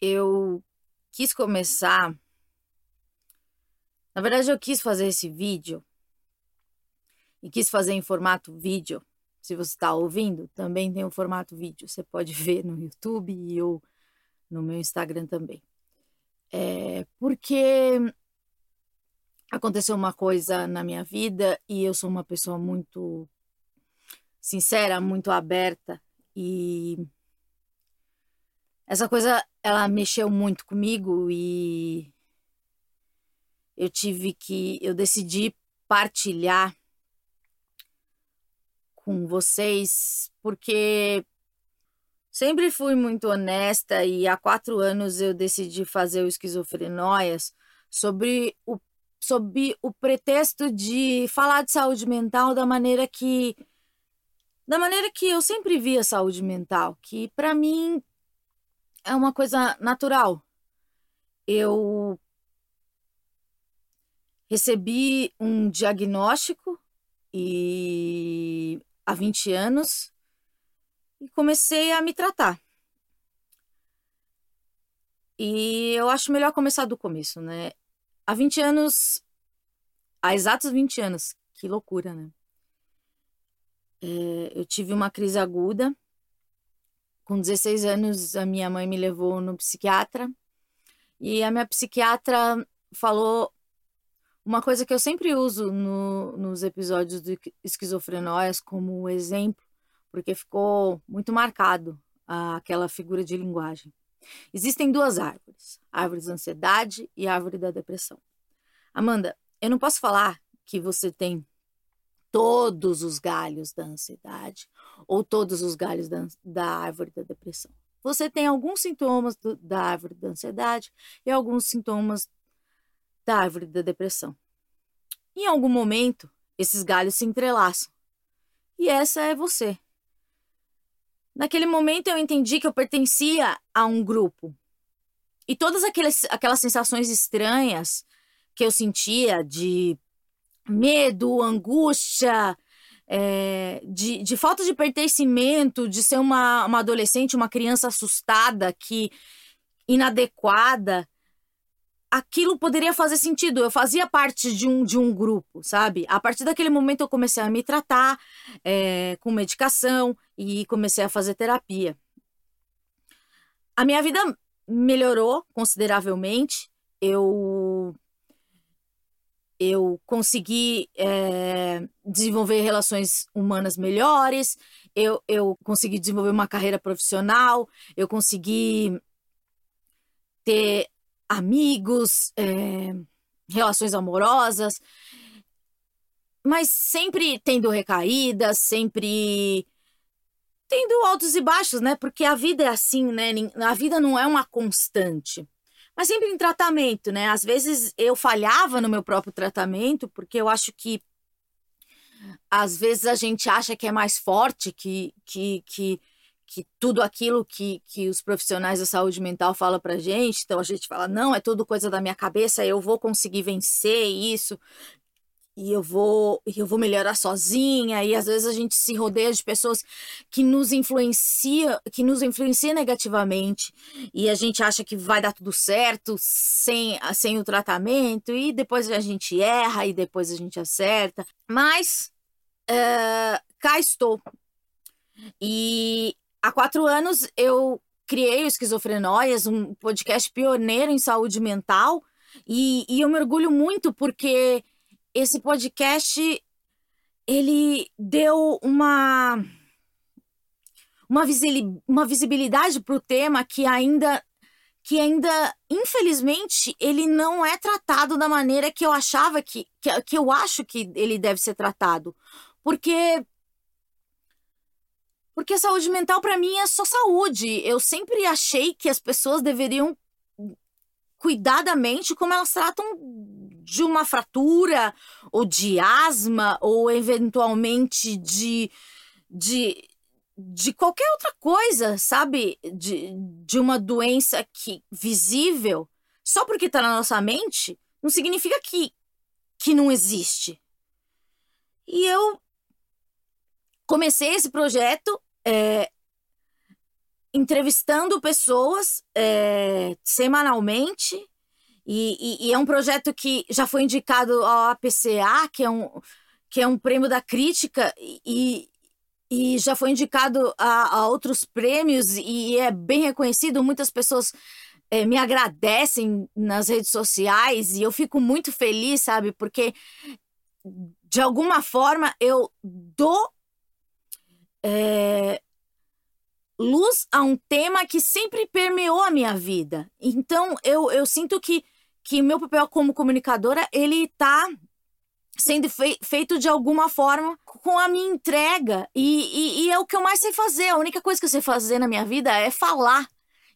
eu quis começar. Na verdade, eu quis fazer esse vídeo e quis fazer em formato vídeo. Se você está ouvindo, também tem o um formato vídeo. Você pode ver no YouTube e ou no meu Instagram também. É porque aconteceu uma coisa na minha vida e eu sou uma pessoa muito sincera, muito aberta e essa coisa ela mexeu muito comigo e eu tive que eu decidi partilhar com vocês porque sempre fui muito honesta e há quatro anos eu decidi fazer o esquizofrenóias sobre o sob o pretexto de falar de saúde mental da maneira que da maneira que eu sempre vi a saúde mental, que para mim é uma coisa natural. Eu recebi um diagnóstico e há 20 anos e comecei a me tratar. E eu acho melhor começar do começo, né? Há 20 anos, há exatos 20 anos, que loucura, né? É, eu tive uma crise aguda. Com 16 anos, a minha mãe me levou no psiquiatra. E a minha psiquiatra falou uma coisa que eu sempre uso no, nos episódios de esquizofrenóias como exemplo, porque ficou muito marcado aquela figura de linguagem. Existem duas árvores: árvore da ansiedade e árvore da depressão. Amanda, eu não posso falar que você tem todos os galhos da ansiedade ou todos os galhos da, da árvore da depressão. Você tem alguns sintomas do, da árvore da ansiedade e alguns sintomas da árvore da depressão. Em algum momento, esses galhos se entrelaçam. E essa é você. Naquele momento eu entendi que eu pertencia a um grupo. E todas aquelas, aquelas sensações estranhas que eu sentia de medo, angústia, é, de, de, falta de pertencimento, de ser uma, uma adolescente, uma criança assustada, que inadequada, aquilo poderia fazer sentido. Eu fazia parte de um, de um grupo, sabe? A partir daquele momento eu comecei a me tratar é, com medicação e comecei a fazer terapia. A minha vida melhorou consideravelmente. Eu eu consegui é, desenvolver relações humanas melhores, eu, eu consegui desenvolver uma carreira profissional, eu consegui ter amigos, é, relações amorosas, mas sempre tendo recaídas, sempre tendo altos e baixos, né? Porque a vida é assim, né? A vida não é uma constante. Mas sempre em tratamento, né? Às vezes eu falhava no meu próprio tratamento, porque eu acho que às vezes a gente acha que é mais forte, que, que, que que tudo aquilo que, que os profissionais da saúde mental falam pra gente, então a gente fala, não, é tudo coisa da minha cabeça, eu vou conseguir vencer isso, e eu vou eu vou melhorar sozinha e às vezes a gente se rodeia de pessoas que nos influencia que nos influencia negativamente e a gente acha que vai dar tudo certo sem sem o tratamento e depois a gente erra e depois a gente acerta. Mas uh, cá estou. E Há quatro anos eu criei o Esquizofrenóias, um podcast pioneiro em saúde mental, e, e eu mergulho muito porque esse podcast ele deu uma uma, visibilidade para o tema que ainda que ainda infelizmente ele não é tratado da maneira que eu achava que, que, que eu acho que ele deve ser tratado porque porque saúde mental para mim é só saúde. Eu sempre achei que as pessoas deveriam cuidar da mente como elas tratam de uma fratura ou de asma ou eventualmente de de, de qualquer outra coisa, sabe? De, de uma doença que visível, só porque está na nossa mente, não significa que, que não existe. E eu comecei esse projeto é, entrevistando pessoas é, semanalmente. E, e, e, é um projeto que já foi indicado ao APCA, que é um, que é um prêmio da crítica, e, e já foi indicado a, a outros prêmios e é bem reconhecido. Muitas pessoas é, me agradecem nas redes sociais e eu fico muito feliz, sabe? Porque de alguma forma eu dou é, luz a um tema que sempre permeou a minha vida. Então eu, eu sinto que que meu papel como comunicadora ele está sendo fei feito de alguma forma com a minha entrega e, e, e, é o que eu mais sei fazer. A única coisa que eu sei fazer na minha vida é falar.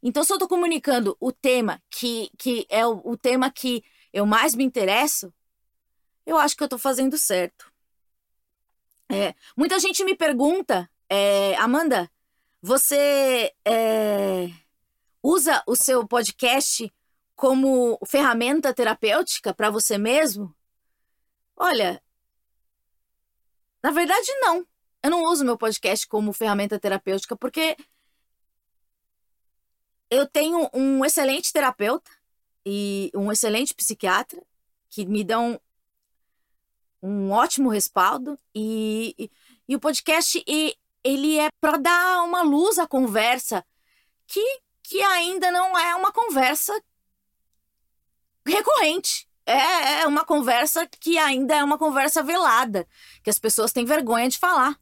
Então, se eu estou comunicando o tema que, que é o, o, tema que eu mais me interesso, eu acho que eu estou fazendo certo. É, muita gente me pergunta, é, Amanda, você é, usa o seu podcast como ferramenta terapêutica para você mesmo? Olha, na verdade, não. Eu não uso meu podcast como ferramenta terapêutica porque eu tenho um excelente terapeuta e um excelente psiquiatra que me dão um ótimo respaldo e, e, e o podcast e, ele é para dar uma luz à conversa que, que ainda não é uma conversa recorrente. É, é uma conversa que ainda é uma conversa velada, que as pessoas têm vergonha de falar.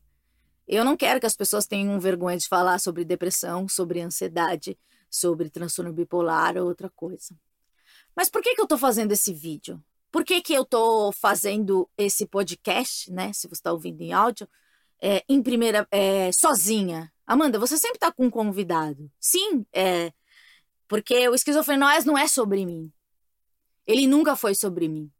Eu não quero que as pessoas tenham vergonha de falar sobre depressão, sobre ansiedade, sobre transtorno bipolar ou outra coisa. Mas por que, que eu estou fazendo esse vídeo? Por que, que eu estou fazendo esse podcast, né? Se você está ouvindo em áudio, é, em primeira, é, sozinha. Amanda, você sempre está com um convidado. Sim, é, porque o esquizofrenóis não é sobre mim. Ele nunca foi sobre mim.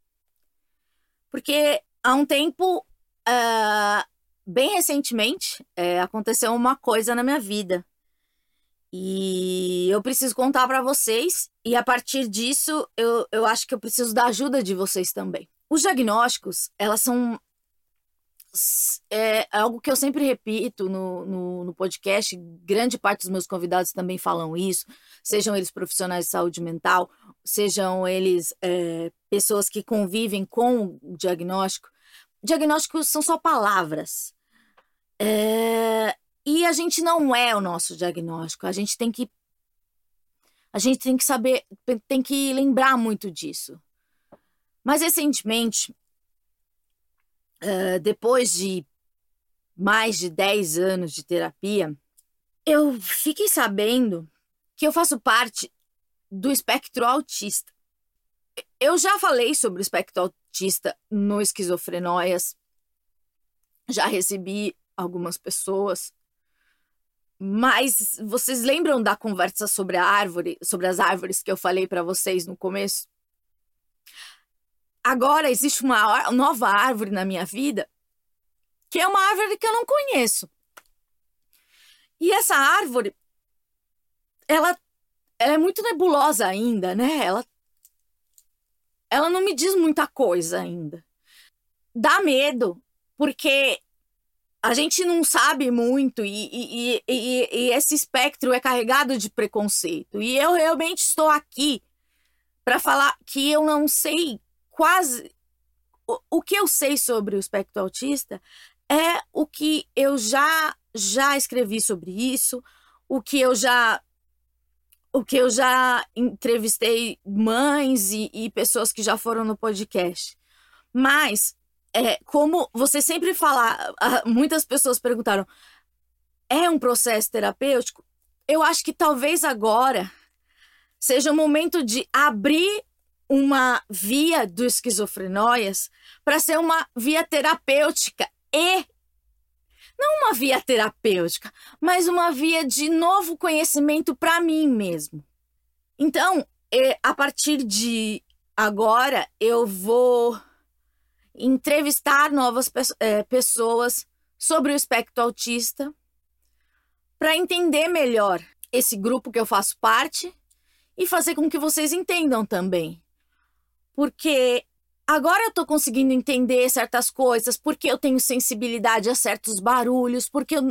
Porque há um tempo, uh, bem recentemente, é, aconteceu uma coisa na minha vida. E eu preciso contar para vocês, e a partir disso, eu, eu acho que eu preciso da ajuda de vocês também. Os diagnósticos, elas são é algo que eu sempre repito no, no, no, podcast, grande parte dos meus convidados também falam isso, sejam eles profissionais de saúde mental, sejam eles é, pessoas que convivem com o diagnóstico. Diagnósticos são só palavras. É, e a gente não é o nosso diagnóstico, a gente tem que. A gente tem que saber, tem que lembrar muito disso. Mas recentemente, uh, depois de mais de 10 anos de terapia, eu fiquei sabendo que eu faço parte do espectro autista. Eu já falei sobre o espectro autista no Esquizofrenóias, já recebi algumas pessoas, mas vocês lembram da conversa sobre a árvore, sobre as árvores que eu falei para vocês no começo? Agora existe uma nova árvore na minha vida, que é uma árvore que eu não conheço. E essa árvore, ela, ela é muito nebulosa ainda, né? Ela, ela não me diz muita coisa ainda. Dá medo, porque a gente não sabe muito e, e, e, e, esse espectro é carregado de preconceito. E eu realmente estou aqui para falar que eu não sei quase. O, o que eu sei sobre o espectro autista é o que eu já já escrevi sobre isso, o que eu já o que eu já entrevistei mães e, e pessoas que já foram no podcast. Mas é, como você sempre fala, muitas pessoas perguntaram, é um processo terapêutico? Eu acho que talvez agora seja o momento de abrir uma via do esquizofrenóias para ser uma via terapêutica e não uma via terapêutica, mas uma via de novo conhecimento para mim mesmo. Então, a partir de agora, eu vou entrevistar novas é, pessoas sobre o espectro autista para entender melhor esse grupo que eu faço parte e fazer com que vocês entendam também porque agora eu tô conseguindo entender certas coisas, porque eu tenho sensibilidade a certos barulhos, porque eu,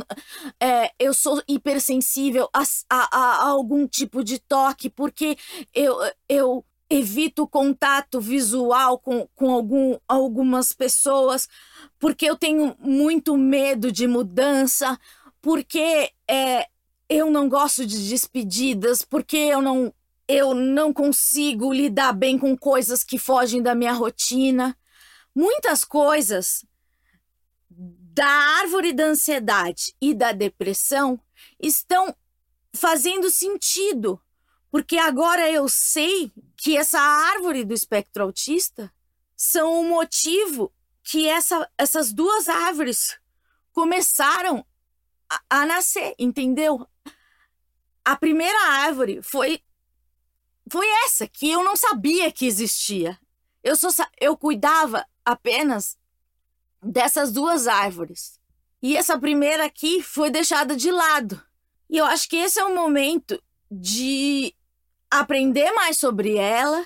é, eu sou hipersensível a, a, a, algum tipo de toque, porque eu, eu evito contato visual com, com algum, algumas pessoas, porque eu tenho muito medo de mudança, porque é, eu não gosto de despedidas, porque eu não eu não consigo lidar bem com coisas que fogem da minha rotina. Muitas coisas da árvore da ansiedade e da depressão estão fazendo sentido, porque agora eu sei que essa árvore do espectro autista são o motivo que essa, essas duas árvores começaram a, a nascer, entendeu? A primeira árvore foi foi essa que eu não sabia que existia. Eu só eu cuidava apenas dessas duas árvores. E essa primeira aqui foi deixada de lado. E eu acho que esse é o momento de aprender mais sobre ela,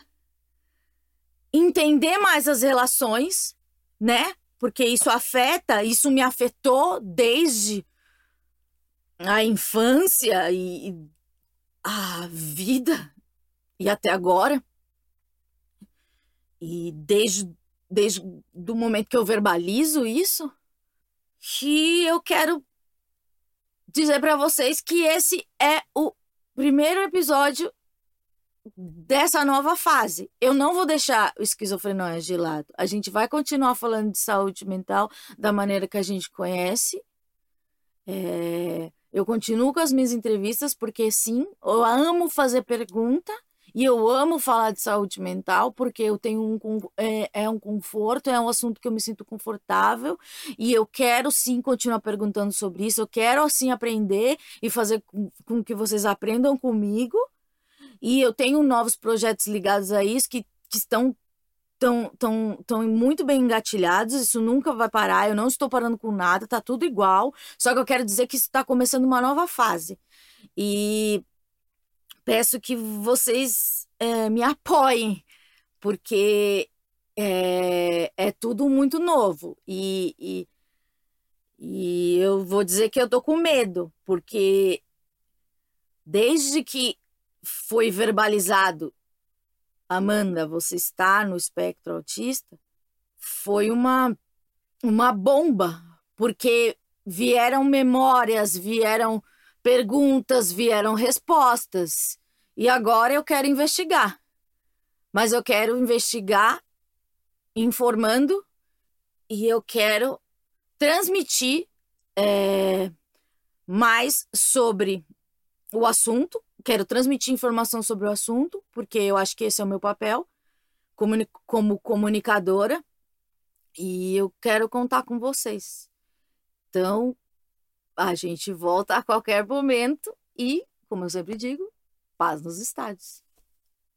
entender mais as relações, né? Porque isso afeta, isso me afetou desde a infância e a vida e até agora. E desde, desde o momento que eu verbalizo isso, que eu quero dizer para vocês que esse é o primeiro episódio dessa nova fase. Eu não vou deixar o esquizofrenia de lado. A gente vai continuar falando de saúde mental da maneira que a gente conhece. É... Eu continuo com as minhas entrevistas porque sim, eu amo fazer pergunta e eu amo falar de saúde mental porque eu tenho um é, é, um conforto, é um assunto que eu me sinto confortável e eu quero sim continuar perguntando sobre isso. Eu quero assim aprender e fazer com, com que vocês aprendam comigo. E eu tenho novos projetos ligados a isso que, que estão tão, tão, tão muito bem engatilhados, isso nunca vai parar, eu não estou parando com nada, tá tudo igual, só que eu quero dizer que está começando uma nova fase. E peço que vocês é, me apoiem, porque é, é, tudo muito novo. E, e, e eu vou dizer que eu tô com medo, porque desde que foi verbalizado, Amanda, você está no espectro autista, foi uma, uma bomba, porque vieram memórias, vieram perguntas, vieram respostas. E agora eu quero investigar. Mas eu quero investigar informando e eu quero transmitir é, mais sobre o assunto. Quero transmitir informação sobre o assunto, porque eu acho que esse é o meu papel como comunicadora. E eu quero contar com vocês. Então, a gente volta a qualquer momento e, como eu sempre digo, paz nos estádios.